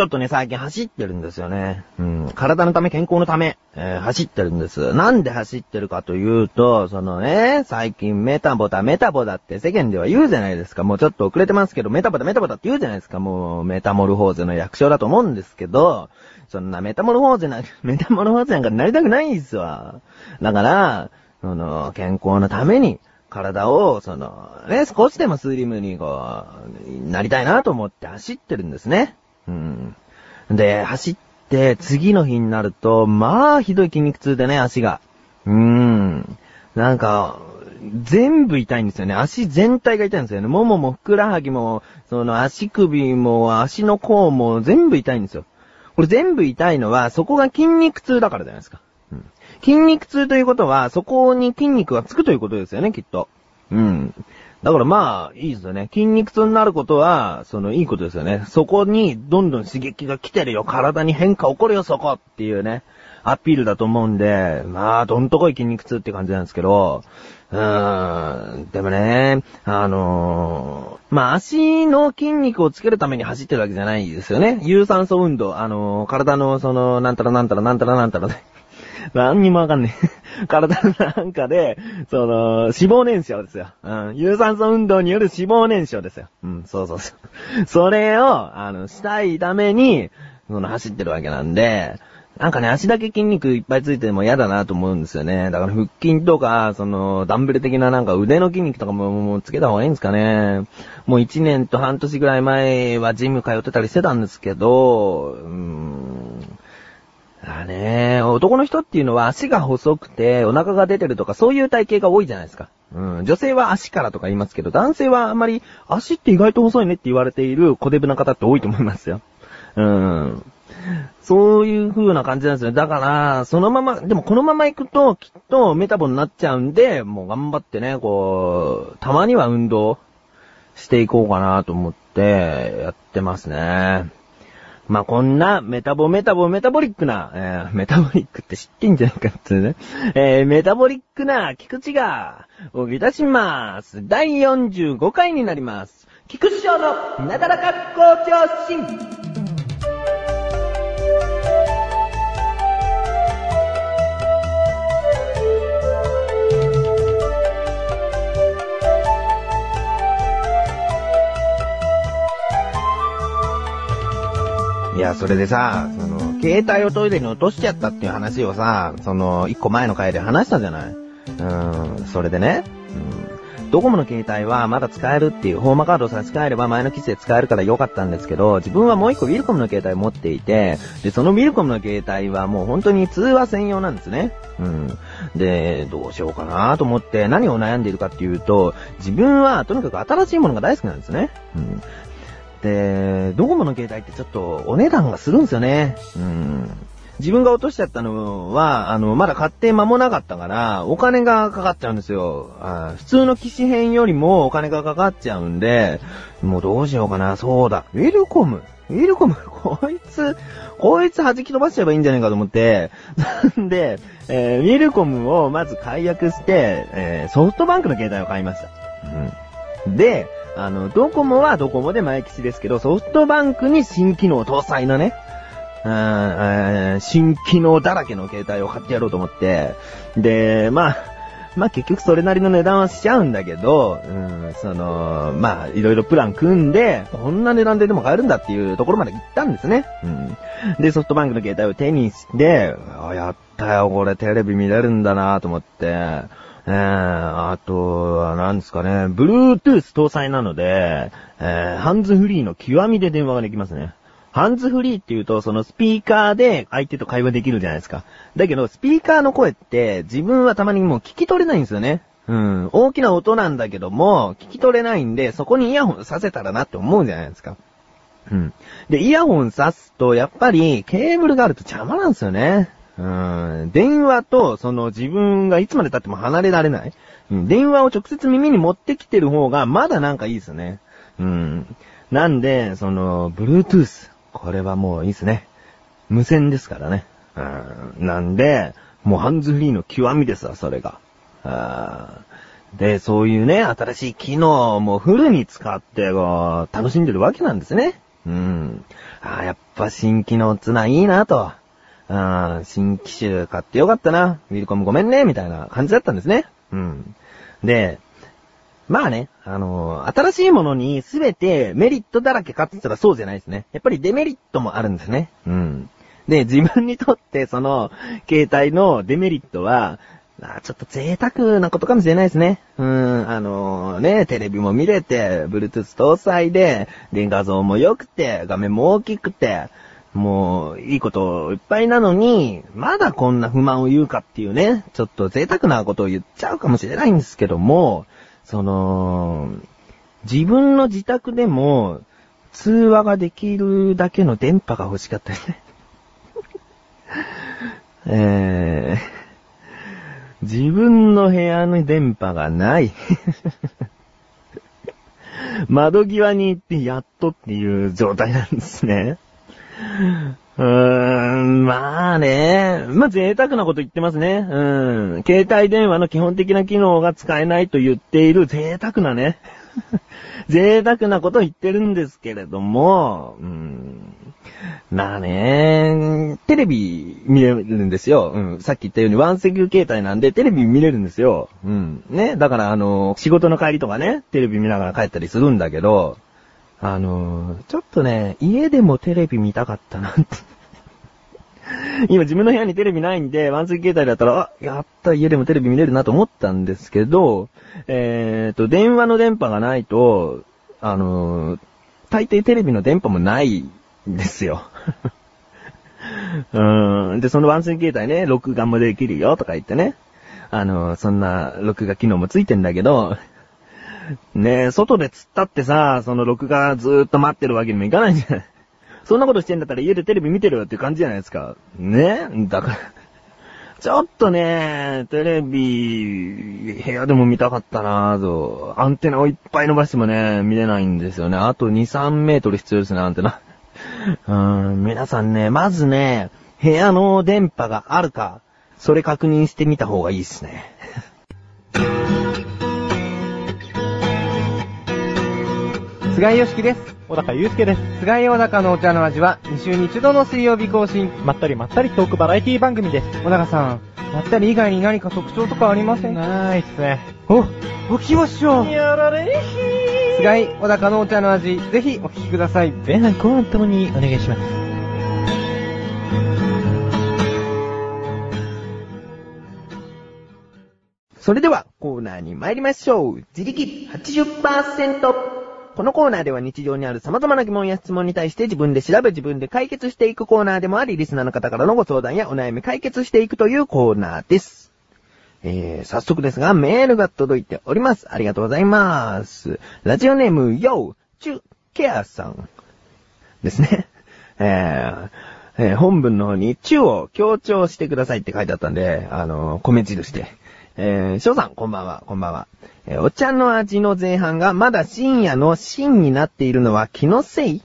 ちょっとね、最近走ってるんですよね。うん。体のため、健康のため、えー、走ってるんです。なんで走ってるかというと、そのね、最近メタボだ、メタボだって世間では言うじゃないですか。もうちょっと遅れてますけど、メタボだ、メタボだって言うじゃないですか。もう、メタモルフォーゼの略称だと思うんですけど、そんなメタモルフォーゼな、メタモルフォーゼなんかなりたくないんですわ。だから、その、健康のために、体を、その、ね、少しでもスリムにこう、なりたいなと思って走ってるんですね。で、走って、次の日になると、まあ、ひどい筋肉痛でね、足が。うーん。なんか、全部痛いんですよね。足全体が痛いんですよね。もももふくらはぎも、その足首も足の甲も全部痛いんですよ。これ全部痛いのは、そこが筋肉痛だからじゃないですか。うん。筋肉痛ということは、そこに筋肉がつくということですよね、きっと。うん。だからまあ、いいですよね。筋肉痛になることは、その、いいことですよね。そこに、どんどん刺激が来てるよ。体に変化起こるよ、そこっていうね、アピールだと思うんで、まあ、どんとこい筋肉痛って感じなんですけど、うーん、でもね、あのー、まあ、足の筋肉をつけるために走ってるわけじゃないですよね。有酸素運動、あのー、体のその、なんたらなんたらなんたらなんたらね。何にもわかんねえ。体なんかで、その、脂肪燃焼ですよ。うん。有酸素運動による脂肪燃焼ですよ。うん、そうそうそう。それを、あの、したいために、その、走ってるわけなんで、なんかね、足だけ筋肉いっぱいついても嫌だなと思うんですよね。だから腹筋とか、その、ダンベル的ななんか腕の筋肉とかももうつけた方がいいんですかね。もう1年と半年ぐらい前はジム通ってたりしてたんですけど、うーんだね男の人っていうのは足が細くてお腹が出てるとかそういう体型が多いじゃないですか。うん。女性は足からとか言いますけど、男性はあんまり足って意外と細いねって言われている小デブな方って多いと思いますよ。うん。そういう風な感じなんですよ。だから、そのまま、でもこのまま行くと、きっとメタボになっちゃうんで、もう頑張ってね、こう、たまには運動していこうかなと思ってやってますね。まあ、こんなメタボメタボメタボリックな、えー、メタボリックって知ってんじゃないかってね。えー、メタボリックな菊池が、おび出します。第45回になります。菊池賞のなだらか校長心。や、それでさ、その、携帯をトイレに落としちゃったっていう話をさ、その、一個前の回で話したじゃない？うん、それでね、うん、ドコモの携帯はまだ使えるっていう、ホーマカードを差し替えれば前の機種で使えるからよかったんですけど、自分はもう一個ウィルコムの携帯持っていて、で、そのウィルコムの携帯はもう本当に通話専用なんですね。うん。で、どうしようかなと思って何を悩んでいるかっていうと、自分はとにかく新しいものが大好きなんですね。うん。で、ドコモの携帯ってちょっとお値段がするんですよね。うん。自分が落としちゃったのは、あの、まだ買って間もなかったから、お金がかかっちゃうんですよ。あ普通の機種変よりもお金がかかっちゃうんで、もうどうしようかな。そうだ。ウィルコム。ウィルコム、こいつ、こいつ弾き飛ばしちゃえばいいんじゃないかと思って、な んで、えー、ウィルコムをまず解約して、えー、ソフトバンクの携帯を買いました。うん。で、あの、ドコモはドコモで前吉ですけど、ソフトバンクに新機能搭載のね、新機能だらけの携帯を買ってやろうと思って、で、まあ、まあ結局それなりの値段はしちゃうんだけど、うん、その、まあいろいろプラン組んで、こんな値段ででも買えるんだっていうところまで行ったんですね。うん。で、ソフトバンクの携帯を手にして、あ、やったよ、これテレビ見れるんだなと思って、えー、あとは何ですかね、Bluetooth 搭載なので、えー、ハンズフリーの極みで電話ができますね。ハンズフリーって言うと、そのスピーカーで相手と会話できるじゃないですか。だけど、スピーカーの声って自分はたまにもう聞き取れないんですよね。うん。大きな音なんだけども、聞き取れないんで、そこにイヤホンさせたらなって思うじゃないですか。うん。で、イヤホンさすと、やっぱり、ケーブルがあると邪魔なんですよね。うん、電話と、その自分がいつまで経っても離れられない。うん、電話を直接耳に持ってきてる方が、まだなんかいいですね。うん。なんで、その、Bluetooth。これはもういいですね。無線ですからね。うん。なんで、もうハンズフリーの極みですわ、それが。あで、そういうね、新しい機能もフルに使って、こう、楽しんでるわけなんですね。うん。あ、やっぱ新機能つないいなと。うん、新機種買ってよかったな。ウィルコムごめんね、みたいな感じだったんですね。うん。で、まあね、あのー、新しいものにすべてメリットだらけかって言ったらそうじゃないですね。やっぱりデメリットもあるんですね。うん。で、自分にとってその、携帯のデメリットは、あちょっと贅沢なことかもしれないですね。うん、あのー、ね、テレビも見れて、Bluetooth 搭載で、で、画像も良くて、画面も大きくて、もう、いいこといっぱいなのに、まだこんな不満を言うかっていうね、ちょっと贅沢なことを言っちゃうかもしれないんですけども、その、自分の自宅でも、通話ができるだけの電波が欲しかったですね。えー、自分の部屋の電波がない 窓際に行ってやっとっていう状態なんですね。うーん、まあね。まあ贅沢なこと言ってますね。うん。携帯電話の基本的な機能が使えないと言っている贅沢なね。贅沢なこと言ってるんですけれども、うん。まあね、テレビ見れるんですよ。うん。さっき言ったようにワンセグ携帯なんでテレビ見れるんですよ。うん。ね。だからあの、仕事の帰りとかね、テレビ見ながら帰ったりするんだけど、あのー、ちょっとね、家でもテレビ見たかったなって 今自分の部屋にテレビないんで、ワンス携帯だったら、あ、やった家でもテレビ見れるなと思ったんですけど、えーと、電話の電波がないと、あのー、大抵テレビの電波もないんですよ。うん。で、そのワンス携帯ね、録画もできるよとか言ってね。あのー、そんな録画機能もついてんだけど、ねえ、外で釣ったってさ、その録画ずーっと待ってるわけにもいかないじゃない。そんなことしてんだったら家でテレビ見てるよっていう感じじゃないですか。ねだから ちょっとね、テレビ、部屋でも見たかったなぁと。アンテナをいっぱい伸ばしてもね、見れないんですよね。あと2、3メートル必要ですね、アンテナ。うーん、皆さんね、まずね、部屋の電波があるか、それ確認してみた方がいいっすね。菅井よしきです。小高祐介です。菅井小高のお茶の味は2週に1度の水曜日更新。まったりまったりトークバラエティ番組です。小高さん、まったり以外に何か特徴とかありません？ないっすね。お、おきましょう。やられひー。菅井小高のお茶の味、ぜひお聞きください。前半後半ともにお願いします。それでは、コーナーに参りましょう。自力80%。このコーナーでは日常にある様々な疑問や質問に対して自分で調べ自分で解決していくコーナーでもあり、リスナーの方からのご相談やお悩み解決していくというコーナーです。えー、早速ですが、メールが届いております。ありがとうございます。ラジオネーム、ヨー、チュ、ケアさん。ですね。えー、えー、本文の方に、チュを強調してくださいって書いてあったんで、あのー、米印で。えー、翔さん、こんばんは、こんばんは。えお茶の味の前半がまだ深夜の深になっているのは気のせい？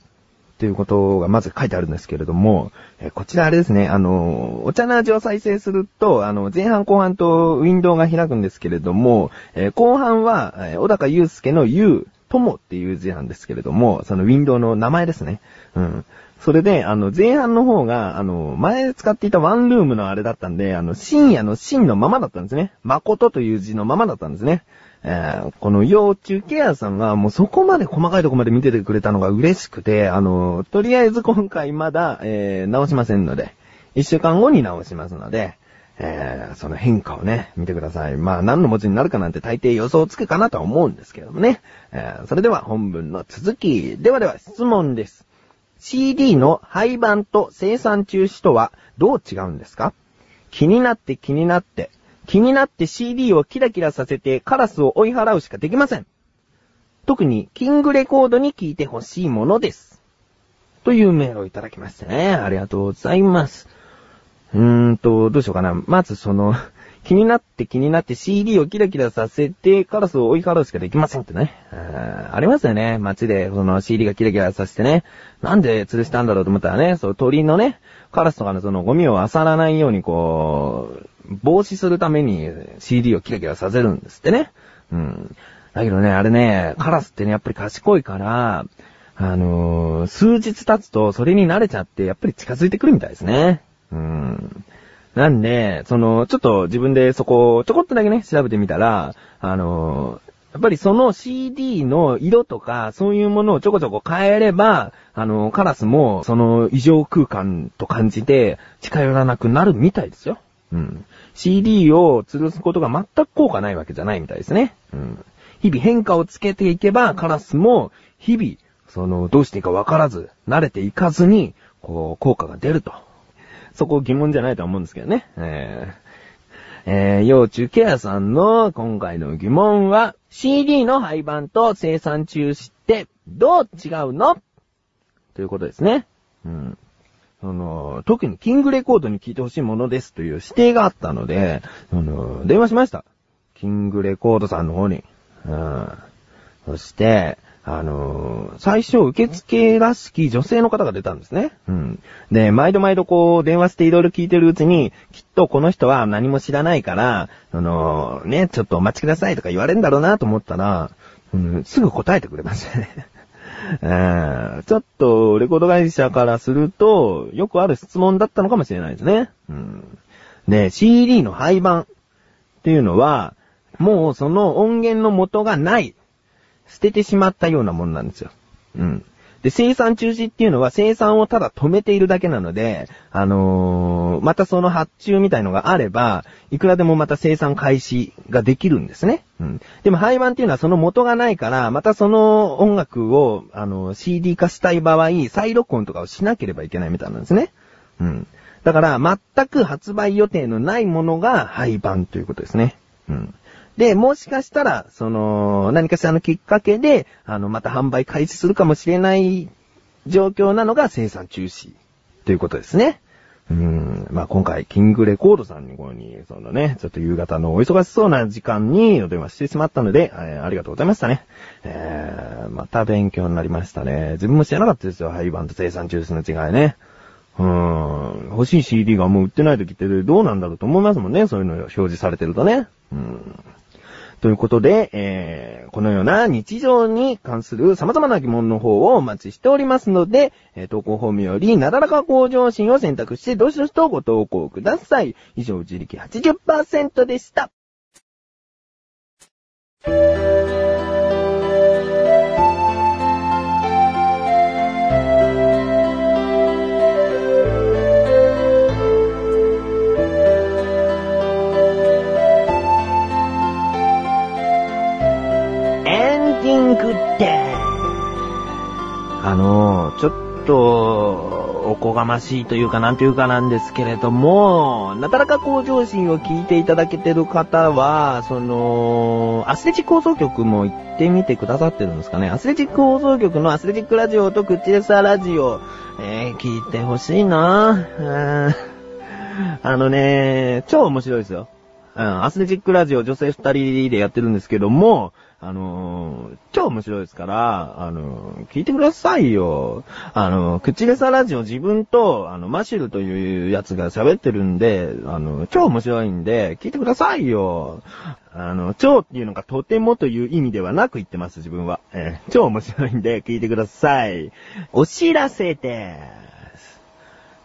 ということがまず書いてあるんですけれども、えこちらあれですね、あの、お茶の味を再生すると、あの、前半後半とウィンドウが開くんですけれども、え後半は、え小高祐介の U、友っていう字なんですけれども、そのウィンドウの名前ですね。うん。それで、あの、前半の方が、あの、前使っていたワンルームのあれだったんで、あの、深夜の深のままだったんですね。誠という字のままだったんですね。えー、この幼虫ケアさんがもうそこまで細かいとこまで見ててくれたのが嬉しくて、あの、とりあえず今回まだ、えー、直しませんので、一週間後に直しますので、えー、その変化をね、見てください。まあ、何の文字になるかなんて大抵予想つくかなとは思うんですけどもね。えー、それでは本文の続き。ではでは質問です。CD の廃盤と生産中止とはどう違うんですか？気になって気になって、気になって CD をキラキラさせてカラスを追い払うしかできません。特に、キングレコードに聞いてほしいものです。というメールをいただきましたね。ありがとうございます。うーんと、どうしようかな。まずその、気になって気になって CD をキラキラさせてカラスを追い払うしかできませんってね。あありますよね。街でその CD がキラキラさせてね。なんで吊るしたんだろうと思ったらね、そう鳥のね、カラスとかのそのゴミを漁らないようにこう、防止するために CD をキラキラさせるんですってね。うん。だけどね、あれね、カラスってね、やっぱり賢いから、あのー数日経つとそれに慣れちゃって、やっぱり近づいてくるみたいですね。うん。なんで、その、ちょっと自分でそこをちょこっとだけね、調べてみたら、あのやっぱりその CD の色とか、そういうものをちょこちょこ変えれば、あの、カラスも、その異常空間と感じて、近寄らなくなるみたいですよ。うん。CD を吊るすことが全く効果ないわけじゃないみたいですね。うん。日々変化をつけていけば、カラスも、日々、その、どうしていいかわからず、慣れていかずに、こう、効果が出ると。そこ疑問じゃないと思うんですけどね。えーえー、幼虫ケアさんの今回の疑問は、CD の廃盤と生産中止ってどう違うの？ということですね。うん。その、特にキングレコードに聞いてほしいものですという指定があったので、その、電話しました。キングレコードさんの方に。うん。そして、あのー最初受付らしき女性の方が出たんですね。うん。で、毎度毎度こう、電話していろいろ聞いてるうちに、きっとこの人は何も知らないから、あのーね、ちょっとお待ちくださいとか言われるんだろうなと思ったら、うん、すぐ答えてくれましたね。うんちょっと、レコード会社からすると、よくある質問だったのかもしれないですね。うん。で、CD の廃盤っていうのは、もうその音源の元がない。捨ててしまったようなもんなんですよ。うん。で、生産中止っていうのは生産をただ止めているだけなので、あのーまたその発注みたいのがあれば、いくらでもまた生産開始ができるんですね。うん。でも廃盤っていうのはその元がないから、またその音楽を、あの、CD 化したい場合、再録音とかをしなければいけないみたいなんですね。うん。だから、全く発売予定のないものが廃盤ということですね。うん。で、もしかしたら、その、何かしらのきっかけで、あの、また販売開始するかもしれない状況なのが生産中止ということですね。うん。まあ、今回、キングレコードさんにこに、そのね、ちょっと夕方のお忙しそうな時間にお電話してしまったので、えーありがとうございましたね。えー、また勉強になりましたね。自分も知らなかったですよ、廃盤と生産中止の違いね。うーん。欲しい CD がもう売ってない時ってどうなんだろうと思いますもんね。そういうの表示されてるとね。うん。ということで、えー、このような日常に関する様々な疑問の方をお待ちしておりますので、えー投稿フォームよりなだらか向上心を選択して、どしどしとご投稿ください。以上、自力80%でした。エンディングです。あの、ちょっと、おこがましいというかなんというかなんですけれども、なだらか向上心を聞いていただけてる方は、その、アスレチック放送局も行ってみてくださってるんですかね。アスレチック放送局のアスレチックラジオとクッチレスターラジオ、えー、聞いてほしいなうんあのね、超面白いですよ。アスレチックラジオ女性二人でやってるんですけども、あのー超面白いですから、あのー聞いてくださいよ。あのー口レサラジオ自分と、あの、マシルというやつが喋ってるんで、あの、超面白いんで、聞いてくださいよ。あの、超っていうのがとてもという意味ではなく言ってます、自分は。えー超面白いんで、聞いてください。お知らせです。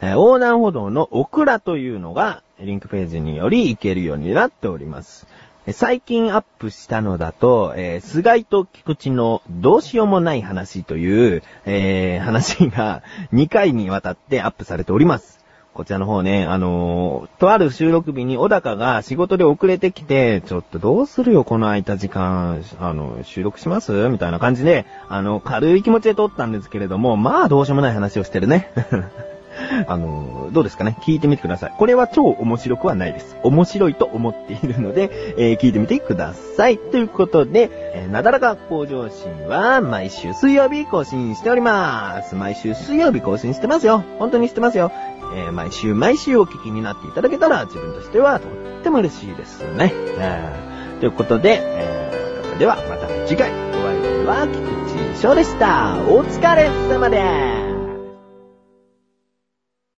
え横断歩道のオクラというのが、リンクページにより行けるようになっております。最近アップしたのだと、えー菅井と菊池のどうしようもない話という、えー話が2回にわたってアップされております。こちらの方ね、あのーとある収録日に小高が仕事で遅れてきて、ちょっとどうするよ、この空いた時間、あの、収録します？みたいな感じで、あの、軽い気持ちで撮ったんですけれども、まあどうしようもない話をしてるね。あの、どうですかね？聞いてみてください。これは超面白くはないです。面白いと思っているので、えー聞いてみてください。ということで、えーなだらか向上心は毎週水曜日更新しております。毎週水曜日更新してますよ。本当にしてますよ。えー毎週毎週お聞きになっていただけたら自分としてはとっても嬉しいですね。えーということで、えーではまた次回お会いは菊池翔でした。お疲れ様です。